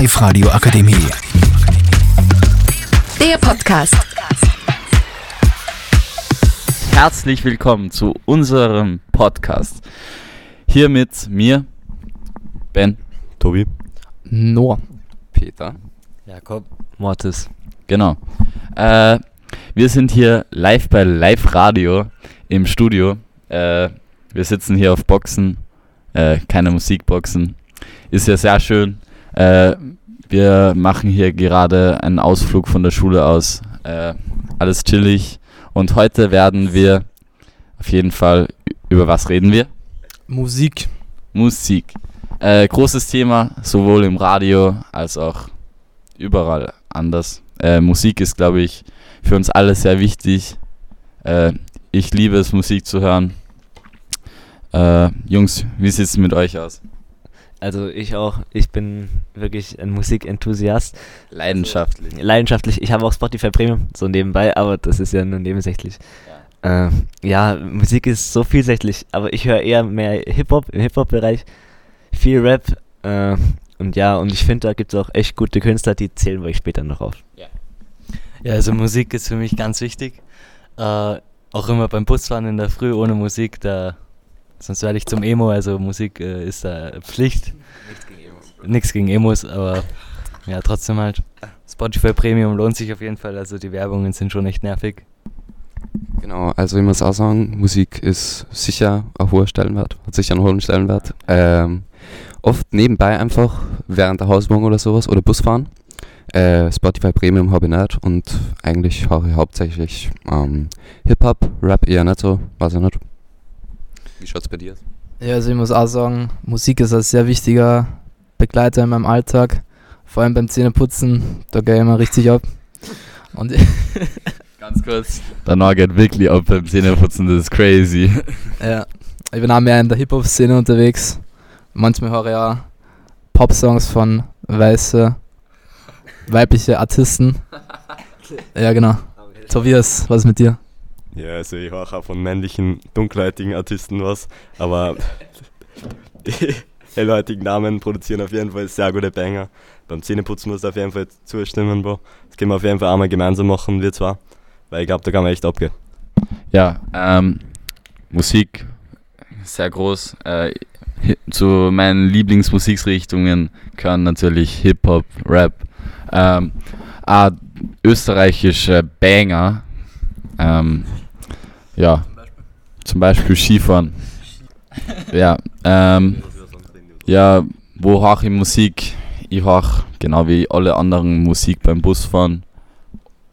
Live Radio Akademie. Der Podcast. Herzlich willkommen zu unserem Podcast. Hier mit mir, Ben, Tobi. Noah. Peter. Jakob. Mortis. genau. Äh, wir sind hier live bei Live Radio im Studio. Äh, wir sitzen hier auf Boxen, äh, keine Musikboxen. Ist ja sehr schön. Äh, wir machen hier gerade einen Ausflug von der Schule aus. Äh, alles chillig. Und heute werden wir auf jeden Fall über was reden wir? Musik. Musik. Äh, großes Thema, sowohl im Radio als auch überall anders. Äh, Musik ist, glaube ich, für uns alle sehr wichtig. Äh, ich liebe es, Musik zu hören. Äh, Jungs, wie sieht es mit euch aus? Also ich auch. Ich bin wirklich ein Musikenthusiast. Leidenschaftlich. Leidenschaftlich. Ich habe auch Spotify Premium so nebenbei, aber das ist ja nur nebensächlich. Ja, äh, ja Musik ist so vielseitig, aber ich höre eher mehr Hip-Hop im Hip-Hop-Bereich. Viel Rap. Äh, und ja, und ich finde, da gibt es auch echt gute Künstler, die zählen wir später noch auf. Ja, also Musik ist für mich ganz wichtig. Äh, auch immer beim Busfahren in der Früh ohne Musik, da sonst werde ich zum Emo, also Musik äh, ist da Pflicht. Nichts gegen Emos. Nichts gegen Emos, aber ja, trotzdem halt. Spotify Premium lohnt sich auf jeden Fall, also die Werbungen sind schon echt nervig. Genau, also ich muss auch sagen, Musik ist sicher ein hoher Stellenwert, hat sicher einen hohen Stellenwert. Ähm, oft nebenbei einfach während der Hausübung oder sowas oder Busfahren. Äh, Spotify Premium habe ich nicht und eigentlich höre ich hauptsächlich ähm, Hip-Hop, Rap eher nicht so, weiß ich nicht. Wie schaut's bei dir aus? Ja, also ich muss auch sagen, Musik ist ein sehr wichtiger Begleiter in meinem Alltag. Vor allem beim Zähneputzen, da gehe ich immer richtig ab. Und Ganz kurz. Danach geht wirklich ab beim Zähneputzen, das ist crazy. ja, ich bin auch mehr in der Hip-Hop-Szene unterwegs. Manchmal höre ich auch Pop-Songs von weiße, weibliche Artisten. Ja, genau. Tobias, was ist mit dir? Ja, also ich höre auch von männlichen, dunkelhäutigen Artisten was, aber die hellhäutigen Damen produzieren auf jeden Fall sehr gute Banger. Beim Zähneputzen muss auf jeden Fall zustimmen, Bro. Das können wir auf jeden Fall einmal gemeinsam machen, wir zwar, weil ich glaube, da kann man echt abgehen. Ja, ähm, Musik sehr groß. Äh, zu meinen Lieblingsmusikrichtungen gehören natürlich Hip-Hop, Rap, ähm, ah, österreichische Banger. Ähm, ja, zum Beispiel Skifahren. Ja, ähm, ja, wo höre ich Musik? Ich höre genau wie alle anderen Musik beim Busfahren,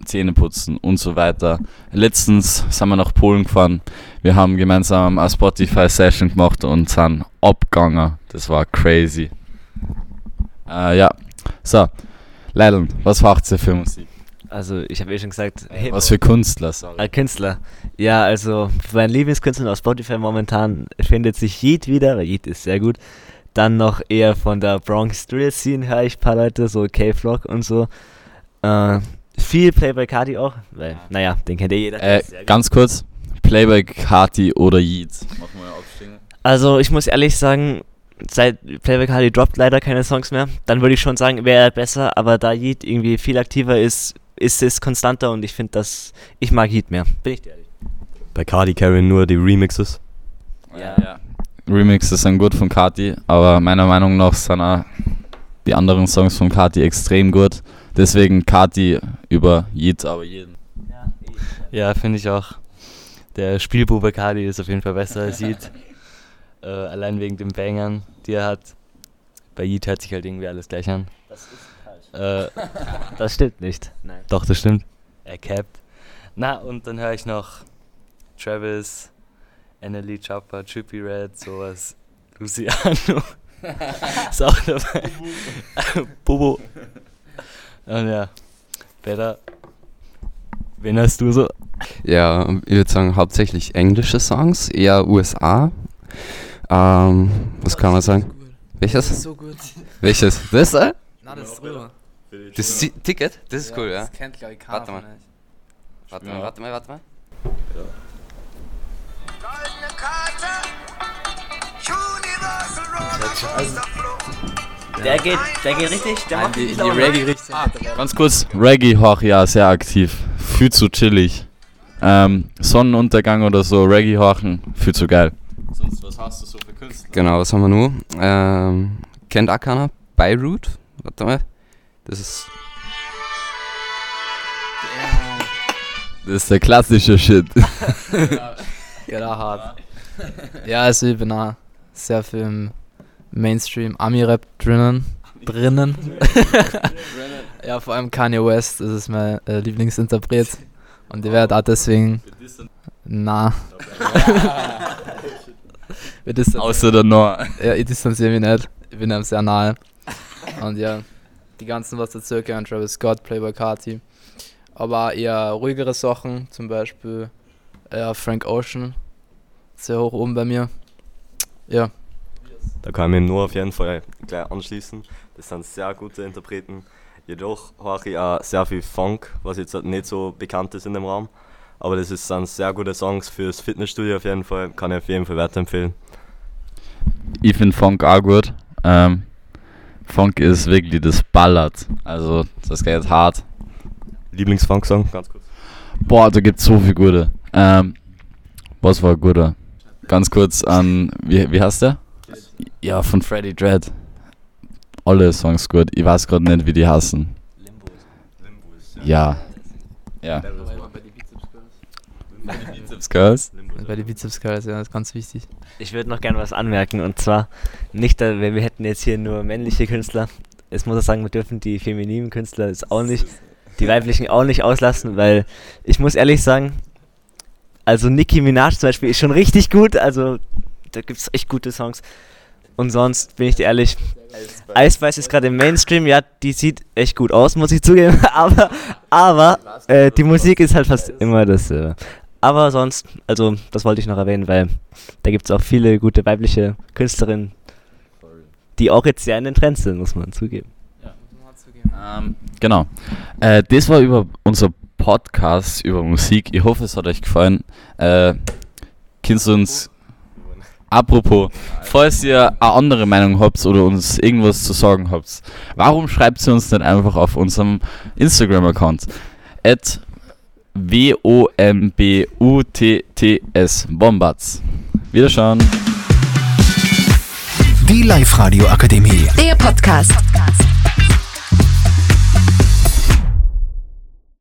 Zähneputzen und so weiter. Letztens sind wir nach Polen gefahren. Wir haben gemeinsam eine Spotify-Session gemacht und sind abgegangen. Das war crazy. Äh, ja, so. Leilon, was macht ihr für Musik? Also ich habe eh schon gesagt, Hip Was für Künstler? Sorry. Äh, Künstler. Ja, also mein Lieblingskünstler auf Spotify momentan findet sich Yeet wieder, weil Yeet ist sehr gut. Dann noch eher von der Bronx Drill Scene höre ich ein paar Leute, so K-Flock und so. Äh, viel Playboy Cardi auch, weil, naja, den kennt ja jeder. der Äh, ganz kurz. Playback, Kati oder Yeats? Machen wir aufstehen. Also ich muss ehrlich sagen, seit Playboy Cardi droppt leider keine Songs mehr, dann würde ich schon sagen, wäre er besser, aber da Yeet irgendwie viel aktiver ist, ist es konstanter und ich finde das, ich mag Yeet mehr, bin ich dir ehrlich. Bei Cardi carryen nur die Remixes. Ja. ja. Remixes sind gut von Kati, aber meiner Meinung nach sind auch die anderen Songs von Kati extrem gut. Deswegen Kati über Yeats, aber jeden. Ja, finde ich auch. Der Spielbube Cardi ist auf jeden Fall besser als Yeet. äh, allein wegen den Bangern, die er hat. Bei Yeet hört sich halt irgendwie alles gleich an. Das ist. Äh, Das stimmt nicht. Nein. Doch, das stimmt. Er capped. Na, und dann höre ich noch Travis, Annalie Chopper, Trippy Red, sowas. Luciano. ist auch dabei. Bobo. Und ja, Peter. Wen hast du so? Ja, ich würde sagen hauptsächlich englische Songs, eher USA. Ähm, was kann man sagen? Welches? so gut. Welches? Das? Äh? Na, das ist drüber. Das Si- Ticket? Das ist cool, ja. Das kennt, glaube ich, keiner Warte mal. Warte mal, warte mal, warte mal. Der geht, der geht richtig, der macht die, richtig die Laune. Reggae-Richtung. Ganz kurz, Reggae hoch, ja, sehr aktiv. Viel zu chillig. Ähm, Sonnenuntergang oder so, Reggae hochen, viel zu geil. Sonst, was hast du so für Künstler? Genau, was haben wir noch? Ähm, kennt auch keiner? Beirut? Warte mal. Das ist. Das ist der klassische Shit. Genau, hart. Ja, also ich bin auch sehr viel im Mainstream Ami-Rap drinnen. drinnen. ja, vor allem Kanye West, das ist mein äh, Lieblingsinterpret. Und ich werde auch deswegen. Na. Außer der Nor. Ja, ich distanziere mich nicht. Ich bin ihm sehr nahe. Und ja, die ganzen, was dazu gehören, Travis Scott, Playboy Carti. Aber eher ruhigere Sachen, zum Beispiel ja, Frank Ocean. Sehr hoch oben bei mir. Ja, Da kann ich mich nur auf jeden Fall gleich anschließen. Das sind sehr gute Interpreten. Jedoch höre ich auch sehr viel Funk, was jetzt halt nicht so bekannt ist in dem Raum. Aber das ist, sind sehr gute Songs fürs Fitnessstudio auf jeden Fall. Kann ich auf jeden Fall weiterempfehlen. Ich finde Funk auch gut. Ähm, Funk ist wirklich das Ballert. Also, das geht hart. Lieblingsfunk-Song, ganz kurz. Boah, da gibt's so viel gute. Ähm, was war ein guter? Ganz kurz an, wie, wie heißt der? Ja, von Freddy Dread. Alle Songs gut. Ich weiß gerade nicht, wie die heißen. Ja. Ja. Bizeps Girls. Bei den Bizeps Curls, ja, das ist ganz wichtig. Ich würde noch gerne was anmerken und zwar nicht, da- wir wir hätten jetzt hier nur männliche Künstler. Es muss auch sagen, wir dürfen die femininen Künstler jetzt auch nicht, die weiblichen auch nicht auslassen, weil ich muss ehrlich sagen, also Nicki Minaj zum Beispiel ist schon richtig gut, also da gibt es echt gute Songs. Und sonst bin ich dir ehrlich, Ice Spice ist gerade im Mainstream, ja, die sieht echt gut aus, muss ich zugeben, aber, aber äh, die Musik ist halt fast immer das. Aber sonst, also das wollte ich noch erwähnen, weil da gibt es auch viele gute weibliche Künstlerinnen, die auch jetzt sehr in den Trends sind, muss man zugeben. Ähm, genau. Äh, das war über unser Podcast über Musik. Ich hoffe, es hat euch gefallen. Äh, könnt uns, apropos, falls ihr eine andere Meinung habt oder uns irgendwas zu sagen habt, warum schreibt ihr uns nicht einfach auf unserem Instagram-Account? W-O-M-B-U-T-T-S Bombats. Wiederschauen. Die Live-Radio Akademie. Der Podcast.